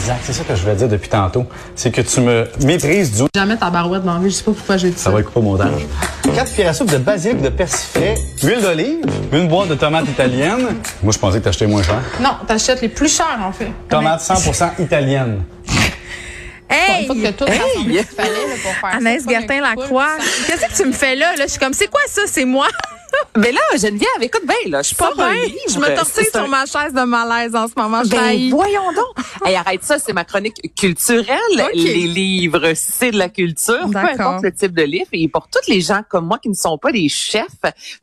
Exact, c'est ça que je voulais dire depuis tantôt. C'est que tu me méprises du Jamais ta barouette dans la vie, je sais pas pourquoi j'ai dit Ça ça. va être coupé au montage. Quatre cuillères à soupe de basilic, de persiflé, huile d'olive, une boîte de tomates italiennes. Moi, je pensais que t'achetais moins cher. Non, t'achètes les plus chers, en fait. Tomates 100% italiennes. Il faut que tout qu'il fallait là, pour faire Anaïs Gertin-Lacroix. Qu'est-ce que tu me fais là? là? Je suis comme, c'est quoi ça? C'est moi? Mais là, Geneviève, écoute bien, là, je Pas sors un bien. Je me tortille un- sur ma chaise de malaise en ce moment. Je Ben, voyons donc. hey, arrête ça, c'est ma chronique culturelle. Les livres, c'est de la culture, peu importe le type de livre. Et pour tous les gens comme moi qui ne sont pas des chefs,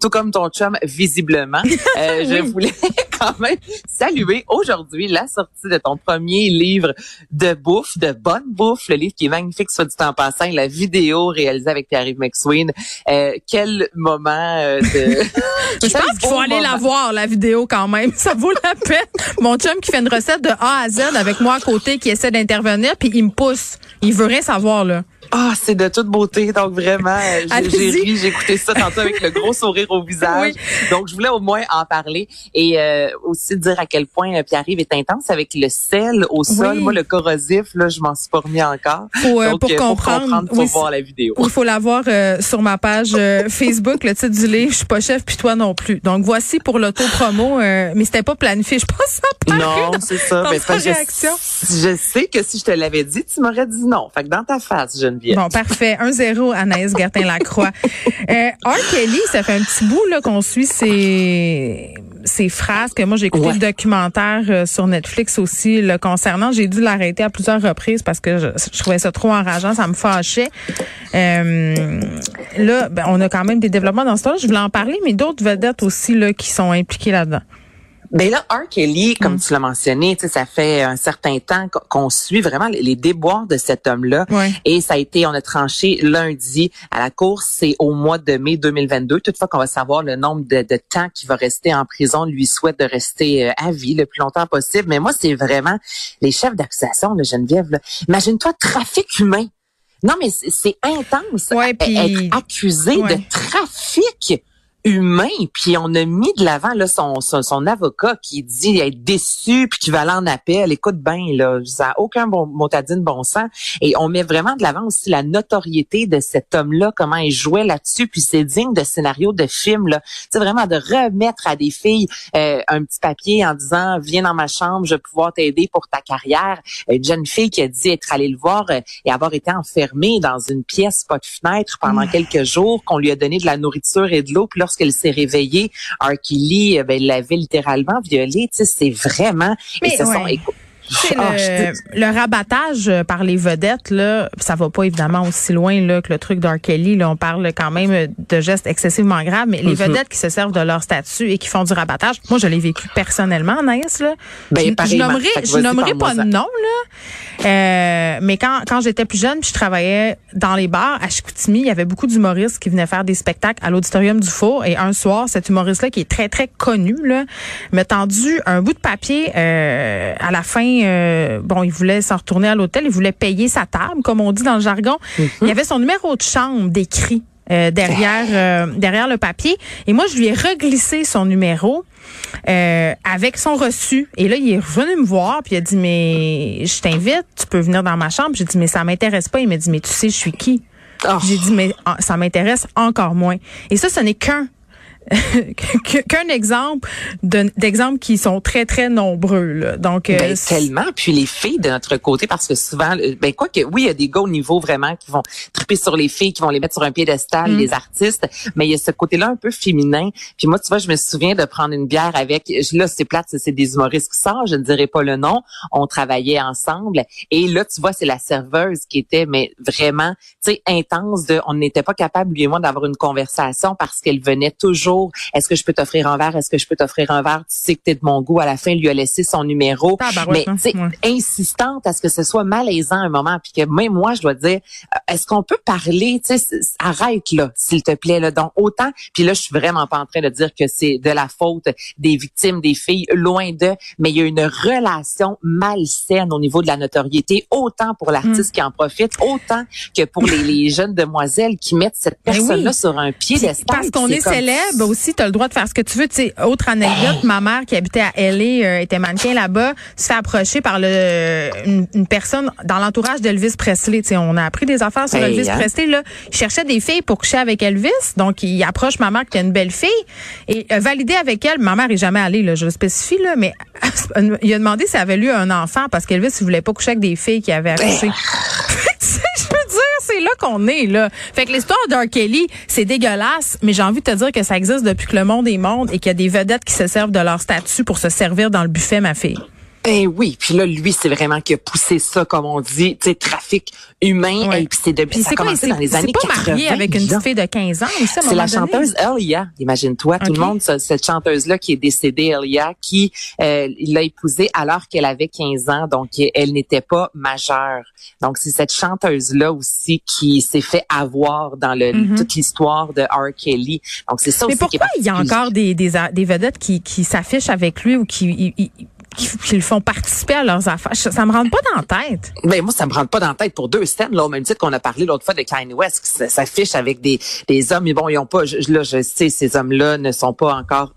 tout comme ton chum, visiblement, euh, je voulais quand même saluer aujourd'hui la sortie de ton premier livre de bouffe, de bonne bouffe, le livre qui est magnifique, soit du temps passant, la vidéo réalisée avec Pierre-Yves McSween. Euh, quel moment euh, de... Je pense qu'il faut aller la voir, la vidéo, quand même. Ça vaut la peine. Mon chum qui fait une recette de A à Z avec moi à côté, qui essaie d'intervenir, puis il me pousse. Il veut rien savoir, là. Ah, c'est de toute beauté. Donc vraiment, j'ai- ri, j'ai écouté ça tantôt avec le gros sourire au visage. Donc je voulais au moins en parler et euh, aussi dire à quel point euh, Pierre-Yves est intense avec le sel au sol. Oui. Moi, le corrosif, là, je m'en suis pas remis encore. Faut, euh, Donc, pour euh, comprendre, faut oui, voir la vidéo. Il faut la voir euh, sur ma page euh, Facebook, le titre du livre, je suis pas chef puis toi non plus. Donc voici pour l'auto-promo, euh, mais c'était pas planifié, je pense ça Non, c'est ça. dans Mais sa parce que réaction. je, je sais que si je te l'avais dit, tu m'aurais dit non. Fait que dans ta face, Geneviève. Bon, parfait. 1-0, Anaïs Gertin-Lacroix. euh, R. Kelly, ça fait un petit bout là qu'on suit ses, ses phrases, que moi j'ai écouté Ouais. le documentaire euh, sur Netflix aussi le concernant. J'ai dû l'arrêter à plusieurs reprises parce que je, je trouvais ça trop enrageant, ça me fâchait. Euh, là, ben, on a quand même des développements dans ce temps Je voulais en parler, mais d'autres vedettes aussi là, qui sont impliquées là-dedans. Ben là, R. Kelly, Mm. comme tu l'as mentionné, ça fait un certain temps qu'on- suit vraiment les- déboires de cet homme-là. Ouais. Et ça a été, on a tranché lundi à la course, c'est au mois de mai 2022. Toutefois qu'on va savoir le nombre de, de temps qu'il va rester en prison, lui souhaite de rester euh, à vie le plus longtemps possible. Mais moi, c'est vraiment les chefs d'accusation de Geneviève. là. Imagine-toi, trafic humain. Non, mais c'est c'est intense. Ouais, puis- Être accusé Ouais. de trafic humain, puis on a mis de l'avant là son, son, son avocat qui dit être déçu puis qui va aller en appel. Écoute bien là, ça a aucun bon motadine bon sens et on met vraiment de l'avant aussi la notoriété de cet homme-là, comment il jouait là-dessus, puis c'est digne de scénario de film là. C'est vraiment de remettre à des filles euh, un petit papier en disant viens dans ma chambre, je vais pouvoir t'aider pour ta carrière. Une jeune fille qui a dit être allée le voir euh, et avoir été enfermée dans une pièce pas de fenêtre pendant quelques jours, qu'on lui a donné de la nourriture et de l'eau, puis lorsqu'elle s'est réveillée, R. Kelly, euh, ben, l'avait littéralement violée. Tu sais, c'est vraiment. Mais et ce sont, ouais. écoute, C'est ah, le, le rabattage euh, par les vedettes, là, ça va pas évidemment aussi loin là, que le truc d'R. Kelly. Là, on parle quand même de gestes excessivement graves, mais les Mhm. vedettes qui se servent de leur statut et qui font du rabattage, moi je l'ai vécu personnellement, Anaïs. Là. Ben, je, je nommerai, je nommerai pas de nom, là. Euh, mais quand, quand j'étais plus jeune, puis je travaillais dans les bars à Chicoutimi, il y avait beaucoup d'humoristes qui venaient faire des spectacles à l'auditorium du Four. Et un soir, cet humoriste-là, qui est très, très connu, là, m'a tendu un bout de papier euh, à la fin. euh, bon, il voulait s'en retourner à l'hôtel, il voulait payer sa table, comme on dit dans le jargon. Il y avait son numéro de chambre décrit. Euh, derrière euh, derrière le papier. Et moi je lui ai reglissé son numéro euh, avec son reçu. Et là il est revenu me voir puis il a dit mais je t'invite tu peux venir dans ma chambre. J'ai dit mais ça m'intéresse pas. Il m'a dit mais tu sais je suis qui? Oh. j'ai dit mais ah, ça m'intéresse encore moins. Et ça ce n'est qu'un qu'un exemple de- d'exemples qui sont très très nombreux là. donc euh, Ben, c'est- tellement. Puis les filles de notre côté, parce que souvent, euh, ben quoi que oui, il y a des gars au niveau vraiment qui vont triper sur les filles, qui vont les mettre sur un piédestal, Mm. les artistes, mais il y a ce côté-là un peu féminin. Puis moi, tu vois, je me souviens de prendre une bière avec, là, c'est plate, c'est des humoristes qui sortent, je ne dirais pas le nom. On travaillait ensemble. Et là, tu vois, c'est la serveuse qui était, mais vraiment, tu sais, intense de, on n'était pas capable, lui et moi, d'avoir une conversation parce qu'elle venait toujours, est-ce que je peux t'offrir un verre? Est-ce que je peux t'offrir un verre? Tu sais que t'es de mon goût. À la fin, il lui a laissé son numéro. Mais, hein? tu Ouais. insistante à ce que ce soit malaisant un moment, puis que même moi, je dois dire, euh, est-ce qu'on peut parler, tu sais, arrête là, s'il te plaît, là. Donc, autant, puis là, je suis vraiment pas en train de dire que c'est de la faute des victimes, des filles, loin d'eux, mais il y a une relation malsaine au niveau de la notoriété, autant pour l'artiste Mm. qui en profite, autant que pour les, les jeunes demoiselles qui mettent cette Ben oui. personne-là sur un pied Parce qu'on est, célèbre aussi, tu as le droit de faire ce que tu veux. Tu sais, autre anecdote, ma mère qui habitait à LA, euh, était mannequin là-bas, se fait approcher par le une, personne dans l'entourage d'Elvis Presley. Tu sais, on a appris des affaires sur Elvis hein? Presley. Là. Il cherchait des filles pour coucher avec Elvis. Donc, il approche ma mère qui est une belle fille et euh, validé avec elle. Ma mère est jamais allée, là, je le spécifie, là, mais il a demandé si elle avait eu un enfant parce qu'Elvis, il voulait pas coucher avec des filles qui avaient accouché. C'est là qu'on est, là. Fait que l'histoire d'R. Kelly, c'est dégueulasse, mais j'ai envie de te dire que ça existe depuis que le monde est monde et qu'il y a des vedettes qui se servent de leur statut pour se servir dans le buffet, ma fille. Ben oui, puis là lui c'est vraiment qui a poussé ça comme on dit, tu sais trafic humain et puis c'est depuis ça a commencé dans les années 80. C'est pas marié avec une fille de 15 ans ça C'est la chanteuse Elia, imagine-toi, tout le monde cette chanteuse là qui est décédée Elia qui euh, l'a épousée alors qu'elle avait 15 ans donc elle n'était pas majeure. Donc c'est cette chanteuse là aussi qui s'est fait avoir dans le mm-hmm. toute l'histoire de R. Kelly. Donc c'est ça Mais aussi pourquoi il y a encore des des, des vedettes qui qui s'affichent avec lui ou qui qui, le font participer à leurs affaires. Ça me rentre pas dans la tête. Ben moi, ça me rentre pas dans la tête pour deux scènes, là, au même titre qu'on a parlé l'autre fois de Kanye West, qui s'affiche avec des, des hommes. Mais bon, ils ont pas, là, je sais, ces hommes-là ne sont pas encore